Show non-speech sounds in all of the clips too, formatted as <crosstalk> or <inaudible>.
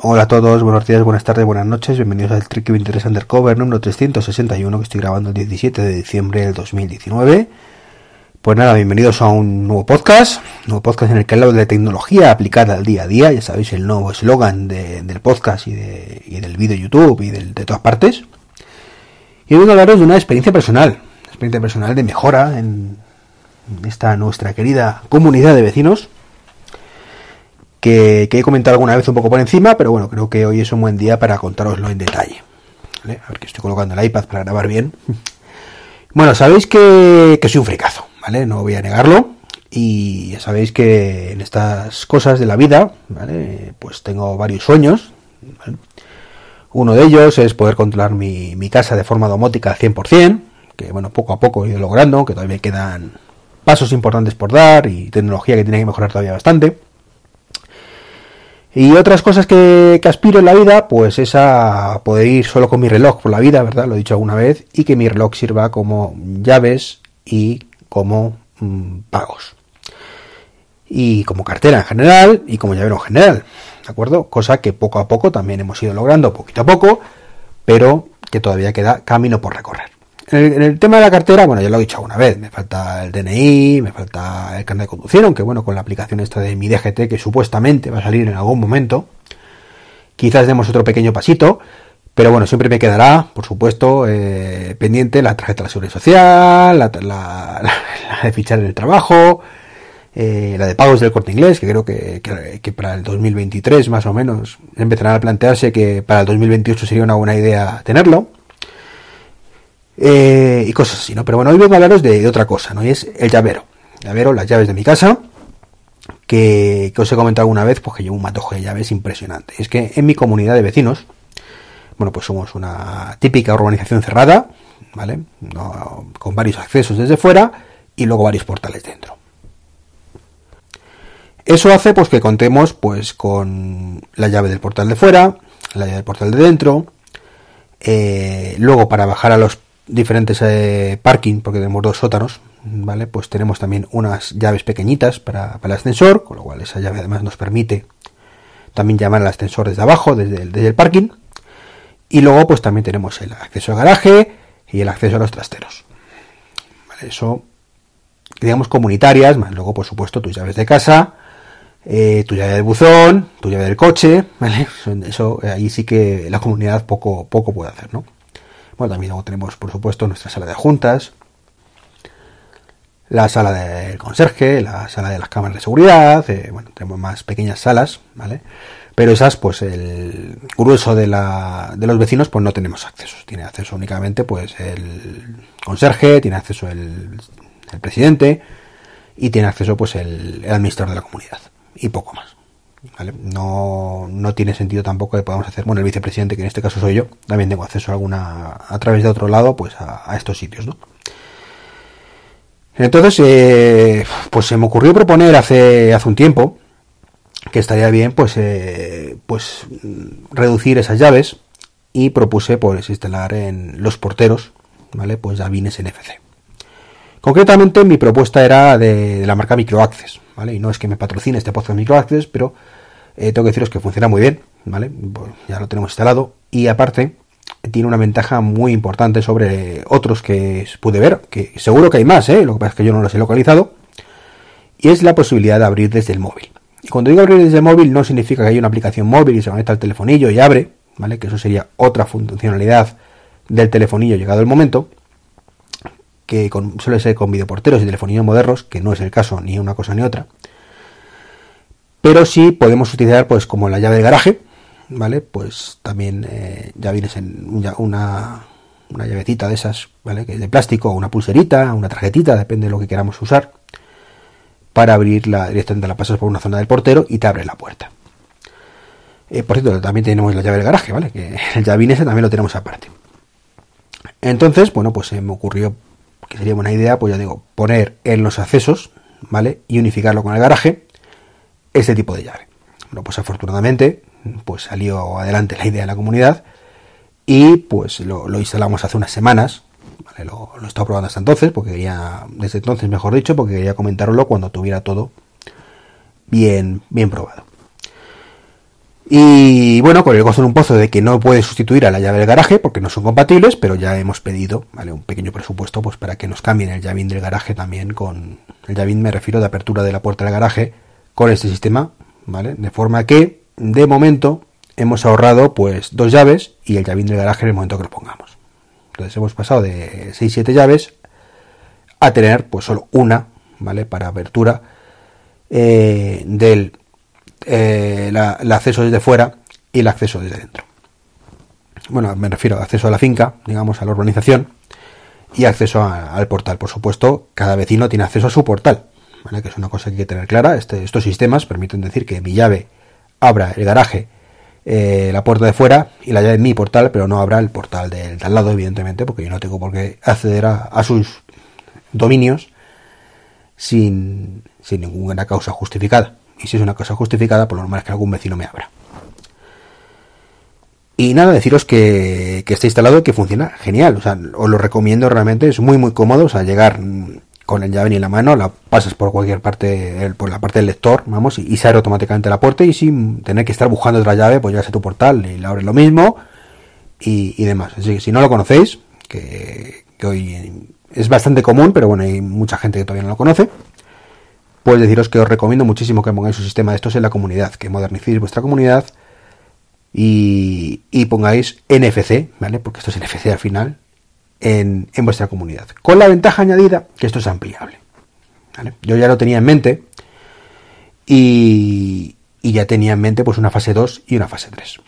Hola a todos, buenos días, buenas tardes, buenas noches, bienvenidos al Tricky 23 Undercover número 361 que estoy grabando el 17 de diciembre del 2019. Pues nada, bienvenidos a un nuevo podcast, nuevo podcast en el que hablo de tecnología aplicada al día a día, ya sabéis el nuevo eslogan del podcast y, de, y del vídeo YouTube y de todas partes. Y hoy vengo a hablaros de una experiencia personal, experiencia personal de mejora en esta nuestra querida comunidad de vecinos que, he comentado alguna vez un poco por encima, pero bueno, creo que hoy es un buen día para contároslo en detalle. A ver que estoy colocando el iPad para grabar bien. Bueno, sabéis que, soy un fricazo, ¿vale? No voy a negarlo. Y ya sabéis que en estas cosas de la vida, ¿vale? Pues tengo varios sueños. Uno de ellos es poder controlar mi, mi casa de forma domótica al 100%, que bueno, poco a poco he ido logrando, que todavía quedan pasos importantes por dar y tecnología que tiene que mejorar todavía bastante. Y otras cosas que, aspiro en la vida, pues es a poder ir solo con mi reloj por la vida, ¿verdad? Lo he dicho alguna vez, y que mi reloj sirva como llaves y como mm, pagos. Y como cartera en general y como llavero en general, ¿de acuerdo? Cosa que poco a poco también hemos ido logrando, poquito a poco, pero que todavía queda camino por recorrer. En el, tema de la cartera, bueno, ya lo he dicho alguna vez, me falta el DNI, me falta el carnet de conducción, aunque bueno, con la aplicación esta de mi DGT, que supuestamente va a salir en algún momento, quizás demos otro pequeño pasito, pero bueno, siempre me quedará, por supuesto, eh, pendiente la tarjeta de la seguridad social, la, de fichar en el trabajo, eh, la de pagos del corte inglés, que creo que, que, para el 2023 más o menos empezarán a plantearse que para el 2028 sería una buena idea tenerlo. Eh, y cosas así, ¿no? Pero bueno, hoy vengo a hablaros de, otra cosa, ¿no? Y es el llavero. llavero, las llaves de mi casa, que, os he comentado alguna vez, pues que llevo un matojo de llaves impresionante. Es que en mi comunidad de vecinos, bueno, pues somos una típica urbanización cerrada, ¿vale? con varios accesos desde fuera y luego varios portales dentro. Eso hace pues que contemos pues con la llave del portal de fuera, la llave del portal de dentro, eh, luego para bajar a los diferentes eh, parking, porque tenemos dos sótanos, ¿vale? Pues tenemos también unas llaves pequeñitas para, el ascensor, con lo cual esa llave además nos permite también llamar al ascensor desde abajo, desde el, desde el parking. Y luego pues también tenemos el acceso al garaje y el acceso a los trasteros. Eso, digamos, comunitarias, más luego por supuesto tus llaves de casa, eh, tu llave del buzón, tu llave del coche, ¿vale? <laughs> Eso, ahí sí que la comunidad poco, poco puede hacer, ¿no? Bueno, también luego tenemos, por supuesto, nuestra sala de juntas, la sala del conserje, la sala de las cámaras de seguridad, eh, bueno, tenemos más pequeñas salas, ¿vale? Pero esas, pues el grueso de, la, de los vecinos, pues no tenemos acceso. Tiene acceso únicamente, pues el conserje, tiene acceso el, presidente y tiene acceso, pues el administrador de la comunidad y poco más. No, no tiene sentido tampoco que podamos hacer, bueno, el vicepresidente, que en este caso soy yo, también tengo acceso a alguna, a través de otro lado, pues a, estos sitios, ¿no? Entonces, eh, pues se me ocurrió proponer hace, hace un tiempo que estaría bien, pues, eh, pues reducir esas llaves y propuse, pues, instalar en los porteros, ¿vale? Pues NFC. Concretamente, mi propuesta era de, de la marca Microaccess, y no es que me patrocine este podcast Microaccess, pero eh, tengo que deciros que funciona muy bien, ¿vale? Ya lo tenemos instalado y aparte tiene una ventaja muy importante sobre otros que pude ver, que seguro que hay más, ¿eh? Lo que pasa es que yo no los he localizado, y es la posibilidad de abrir desde el móvil. Y cuando digo abrir desde el móvil no significa que haya una aplicación móvil y se conecta al telefonillo y abre, ¿vale? Que eso sería otra funcionalidad del telefonillo llegado el momento, que suele ser con videoporteros y telefonillos modernos, que no es el caso ni una cosa ni otra. Pero sí podemos utilizar, pues, como la llave de garaje, ¿vale? Pues también eh, ya vienes en una, una llavecita de esas, ¿vale? Que es de plástico, una pulserita, una tarjetita, depende de lo que queramos usar, para abrirla directamente la pasas por una zona del portero y te abre la puerta. Eh, por cierto, también tenemos la llave de garaje, ¿vale? Que <laughs> el llavín ese también lo tenemos aparte. Entonces, bueno, pues se me ocurrió que sería buena idea, pues ya digo, poner en los accesos, ¿vale? Y unificarlo con el garaje, este tipo de llave. Bueno, pues afortunadamente, pues salió adelante la idea de la comunidad y pues lo, instalamos hace unas semanas. Lo, lo he estado probando hasta entonces, porque quería, desde entonces mejor dicho, porque quería comentarlo cuando tuviera todo bien, bien probado. Y bueno, con el gozo en un pozo de que no puede sustituir a la llave del garaje porque no son compatibles, pero ya hemos pedido, ¿vale? Un pequeño presupuesto pues para que nos cambien el llavín del garaje también con... El llavín me refiero de apertura de la puerta del garaje con este sistema, ¿vale? De forma que, de momento, hemos ahorrado pues dos llaves y el llavín del garaje en el momento que lo pongamos. Entonces hemos pasado de 6-7 llaves a tener pues solo una, ¿vale? Para apertura eh, del eh, el acceso desde fuera y el acceso desde dentro. Bueno, me refiero al acceso a la finca, digamos, a la urbanización y acceso al portal. Por supuesto, cada vecino tiene acceso a su portal, que es una cosa que hay que tener clara. Este, estos sistemas permiten decir que mi llave abra el garaje, eh, la puerta de fuera y la llave de mi portal, pero no abra el portal del, al lado, evidentemente, porque yo no tengo por qué acceder a, sus dominios sin, sin ninguna causa justificada. Y si es una cosa justificada, por lo normal es que algún vecino me abra. Y nada, deciros que, que está instalado y que funciona genial. O sea, os lo recomiendo realmente, es muy muy cómodo. O sea, llegar con el llave en la mano, la pasas por cualquier parte, por la parte del lector, vamos, y, se abre automáticamente la puerta y sin tener que estar buscando otra llave, pues llegas a tu portal y la abres lo mismo y, demás. Así que si no lo conocéis, que, que hoy es bastante común, pero bueno, hay mucha gente que todavía no lo conoce, pues deciros que os recomiendo muchísimo que pongáis un sistema de estos en la comunidad, que modernicéis vuestra comunidad y, pongáis NFC, ¿vale? Porque esto es NFC al final, en, vuestra comunidad. Con la ventaja añadida que esto es ampliable. Yo ya lo tenía en mente y, ya tenía en mente pues una fase 2 y una fase 3.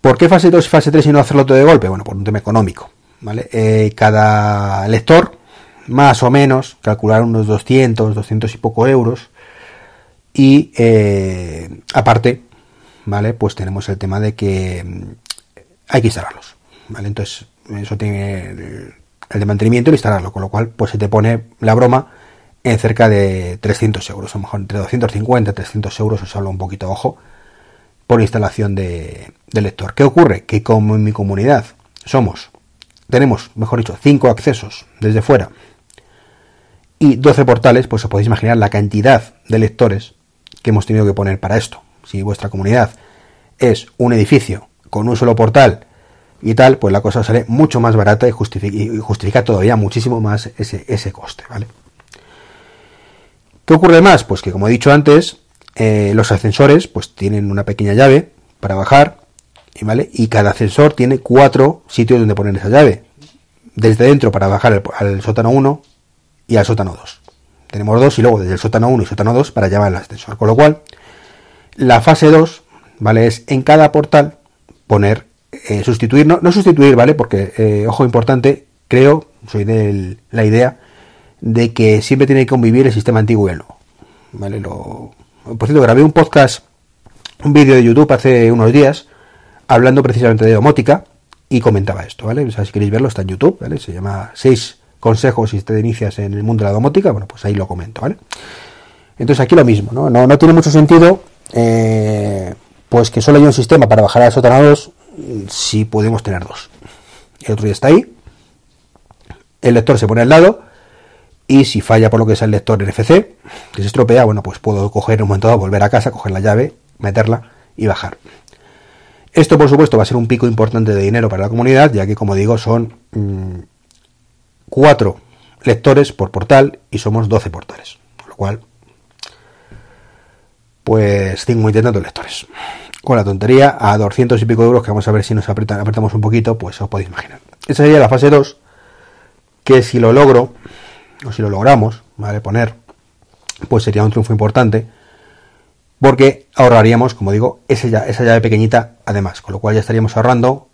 ¿Por qué fase 2 y fase 3 y no hacerlo todo de golpe? Bueno, por un tema económico. ¿vale? Eh, cada lector más o menos, calcular unos 200, 200 y poco euros. Y eh, aparte, ¿vale? Pues tenemos el tema de que mm, hay que instalarlos, ¿vale? Entonces, eso tiene el, de mantenimiento y instalarlo, con lo cual, pues se te pone la broma en cerca de 300 euros, a lo mejor entre 250 y 300 euros, os hablo un poquito, ojo, por instalación de, de lector. ¿Qué ocurre? Que como en mi comunidad somos, tenemos, mejor dicho, 5 accesos desde fuera y 12 portales, pues os podéis imaginar la cantidad de lectores que hemos tenido que poner para esto. Si vuestra comunidad es un edificio con un solo portal y tal, pues la cosa sale mucho más barata y justifica, todavía muchísimo más ese, ese, coste, ¿vale? ¿Qué ocurre más? Pues que como he dicho antes, eh, los ascensores pues tienen una pequeña llave para bajar, ¿vale? Y cada ascensor tiene cuatro sitios donde poner esa llave. Desde dentro para bajar al sótano 1, y al sótano 2. Tenemos dos y luego desde el sótano 1 y sótano 2 para llamar al ascensor. Con lo cual, la fase 2, ¿vale? Es en cada portal poner, eh, sustituir, no, no, sustituir, ¿vale? Porque, eh, ojo importante, creo, soy de la idea de que siempre tiene que convivir el sistema antiguo y el nuevo. ¿Vale? Lo, por cierto, grabé un podcast, un vídeo de YouTube hace unos días, hablando precisamente de domótica, y comentaba esto, ¿vale? Si queréis verlo, está en YouTube, ¿vale? Se llama 6 consejos si te inicias en el mundo de la domótica, bueno, pues ahí lo comento, ¿vale? Entonces aquí lo mismo, ¿no? No, tiene mucho sentido eh, pues que solo haya un sistema para bajar a sótano 2 si podemos tener dos. El otro ya está ahí, el lector se pone al lado y si falla por lo que sea el lector NFC, que se estropea, bueno, pues puedo coger en un momento dado, volver a casa, coger la llave, meterla y bajar. Esto, por supuesto, va a ser un pico importante de dinero para la comunidad, ya que, como digo, son mm, 4 lectores por portal y somos 12 portales. Con lo cual, pues 5 intentando lectores. Con la tontería, a 200 y pico de euros, que vamos a ver si nos apretan, apretamos un poquito, pues os podéis imaginar. Esa sería la fase 2, que si lo logro, o si lo logramos, ¿vale? Poner, pues sería un triunfo importante, porque ahorraríamos, como digo, esa llave, esa llave pequeñita además, con lo cual ya estaríamos ahorrando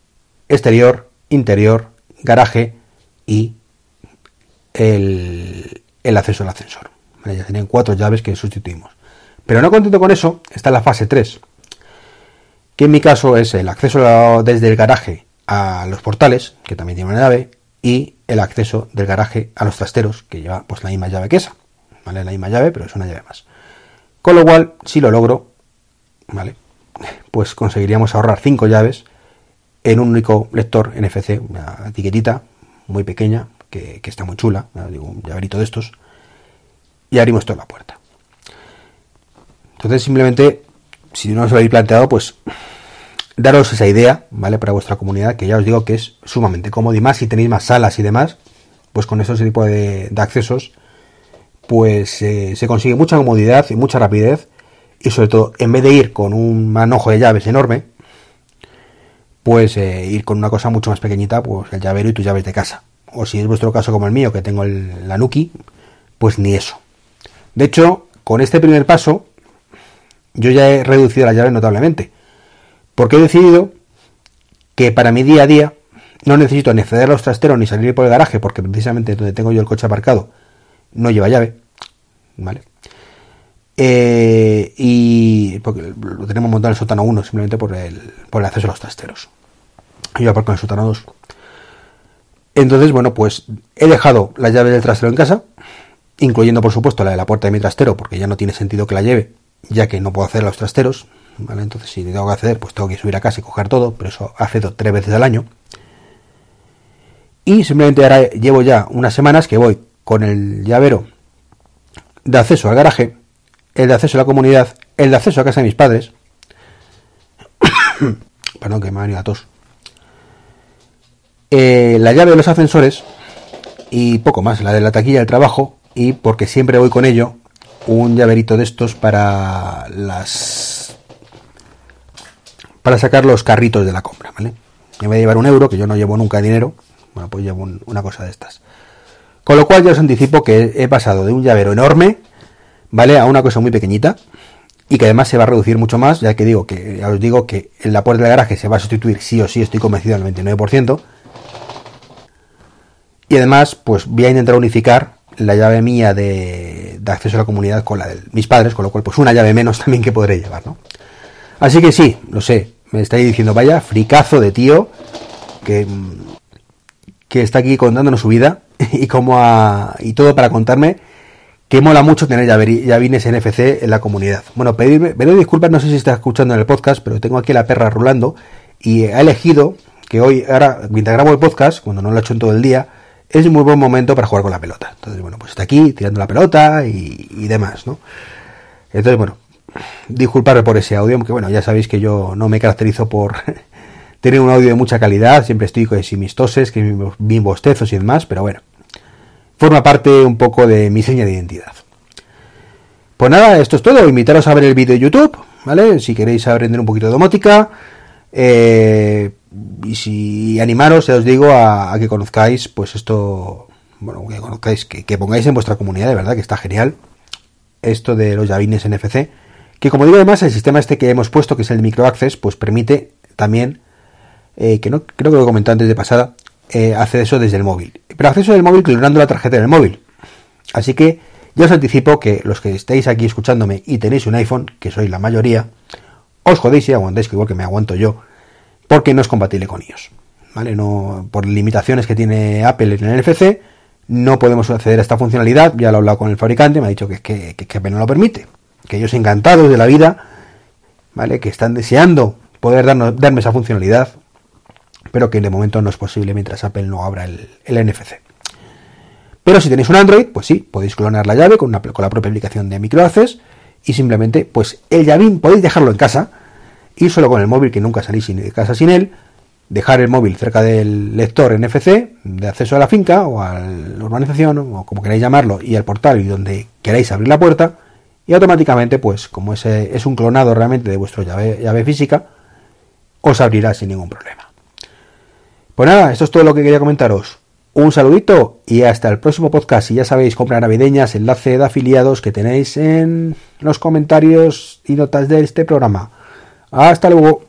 exterior, interior, garaje y el, acceso al ascensor. Ya tenían cuatro llaves que sustituimos. Pero no contento con eso, está la fase 3, que en mi caso es el acceso desde el garaje a los portales, que también tiene una llave, y el acceso del garaje a los trasteros, que lleva pues la misma llave que esa. ¿Vale? La misma llave, pero es una llave más. Con lo cual, si lo logro, ¿vale? Pues conseguiríamos ahorrar cinco llaves en un único lector NFC, una etiquetita muy pequeña, que, está muy chula, digo, un llaverito de estos, y abrimos toda la puerta. Entonces simplemente si no os lo habéis planteado, pues daros esa idea, ¿vale? Para vuestra comunidad, que ya os digo que es sumamente cómodo y más si tenéis más salas y demás, pues con ese tipo de, accesos, pues eh, se consigue mucha comodidad y mucha rapidez y sobre todo, en vez de ir con un manojo de llaves enorme, pues eh, ir con una cosa mucho más pequeñita, pues el llavero y tus llaves de casa. O si es vuestro caso como el mío, que tengo el, la Nuki, pues ni eso. De hecho, con este primer paso, yo ya he reducido las llaves notablemente. Porque he decidido que para mi día a día no necesito ni acceder a los trasteros ni salir por el garaje, porque precisamente donde tengo yo el coche aparcado no lleva llave. ¿Vale? Eh, y porque lo tenemos montado en el sótano 1 simplemente por el, por el acceso a los trasteros. Yo aparco en el sótano 2. Entonces, bueno, pues he dejado la llave del trastero en casa, incluyendo por supuesto la de la puerta de mi trastero, porque ya no tiene sentido que la lleve, ya que no puedo hacer los trasteros. ¿vale? Entonces, si tengo que acceder, pues tengo que subir a casa y coger todo, pero eso accedo tres veces al año. Y simplemente ahora llevo ya unas semanas que voy con el llavero de acceso al garaje, el de acceso a la comunidad, el de acceso a casa de mis padres. <coughs> Perdón, que me ha venido a tos. Eh, la llave de los ascensores y poco más, la de la taquilla del trabajo y porque siempre voy con ello un llaverito de estos para las para sacar los carritos de la compra, ¿vale? En vez de llevar un euro, que yo no llevo nunca dinero, bueno, pues llevo una cosa de estas. Con lo cual ya os anticipo que he pasado de un llavero enorme, ¿vale? A una cosa muy pequeñita y que además se va a reducir mucho más, ya que digo que ya os digo que en la puerta del garaje se va a sustituir sí o sí, estoy convencido al 99%. Y además, pues voy a intentar unificar la llave mía de, acceso a la comunidad con la de mis padres, con lo cual pues una llave menos <laughs> también que podré llevar, ¿no? Así que sí, lo sé, me estáis diciendo, vaya, fricazo de tío que, que está aquí contándonos su vida <laughs> y cómo y todo para contarme que mola mucho tener llavines NFC en la comunidad. Bueno, pedirme, pedir disculpas, no sé si está escuchando en el podcast, pero tengo aquí la perra rulando y ha elegido que hoy, ahora, mientras grabo el podcast, cuando no lo he hecho en todo el día, es muy buen momento para jugar con la pelota. Entonces, bueno, pues está aquí tirando la pelota y, demás, ¿no? Entonces, bueno, disculparme por ese audio, porque bueno, ya sabéis que yo no me caracterizo por <laughs> tener un audio de mucha calidad, siempre estoy con mis toses, que mis bostezos y demás, pero bueno, forma parte un poco de mi seña de identidad. Pues nada, esto es todo, invitaros a ver el vídeo de YouTube, ¿vale? Si queréis aprender un poquito de domótica, eh, y si animaros, ya os digo, a, que conozcáis, pues esto, bueno, que conozcáis, que, pongáis en vuestra comunidad, de verdad, que está genial, esto de los llavines NFC, que como digo además, el sistema este que hemos puesto, que es el microaccess, pues permite también, eh, que no creo que lo he comentado antes de pasada, eh, acceso desde el móvil. Pero acceso del móvil clonando la tarjeta del móvil. Así que ya os anticipo que los que estéis aquí escuchándome y tenéis un iPhone, que sois la mayoría, os jodéis y aguantáis, igual que me aguanto yo, porque no es compatible con iOS. ¿Vale? No, por limitaciones que tiene Apple en el NFC, no podemos acceder a esta funcionalidad. Ya lo he hablado con el fabricante, me ha dicho que, que, que Apple no lo permite. Que ellos encantados de la vida, ¿vale? Que están deseando poder darnos, darme esa funcionalidad, pero que de momento no es posible mientras Apple no abra el, NFC. Pero si tenéis un Android, pues sí, podéis clonar la llave con, una, la propia aplicación de MicroAccess y simplemente, pues el llavín podéis dejarlo en casa y solo con el móvil, que nunca salís de casa sin él, dejar el móvil cerca del lector NFC de acceso a la finca o a la urbanización o como queráis llamarlo y al portal y donde queráis abrir la puerta y automáticamente pues como ese es un clonado realmente de vuestra llave, llave física os abrirá sin ningún problema. Pues nada, esto es todo lo que quería comentaros. Un saludito y hasta el próximo podcast. Y ya sabéis, compra navideñas, enlace de afiliados que tenéis en los comentarios y notas de este programa. Hasta luego.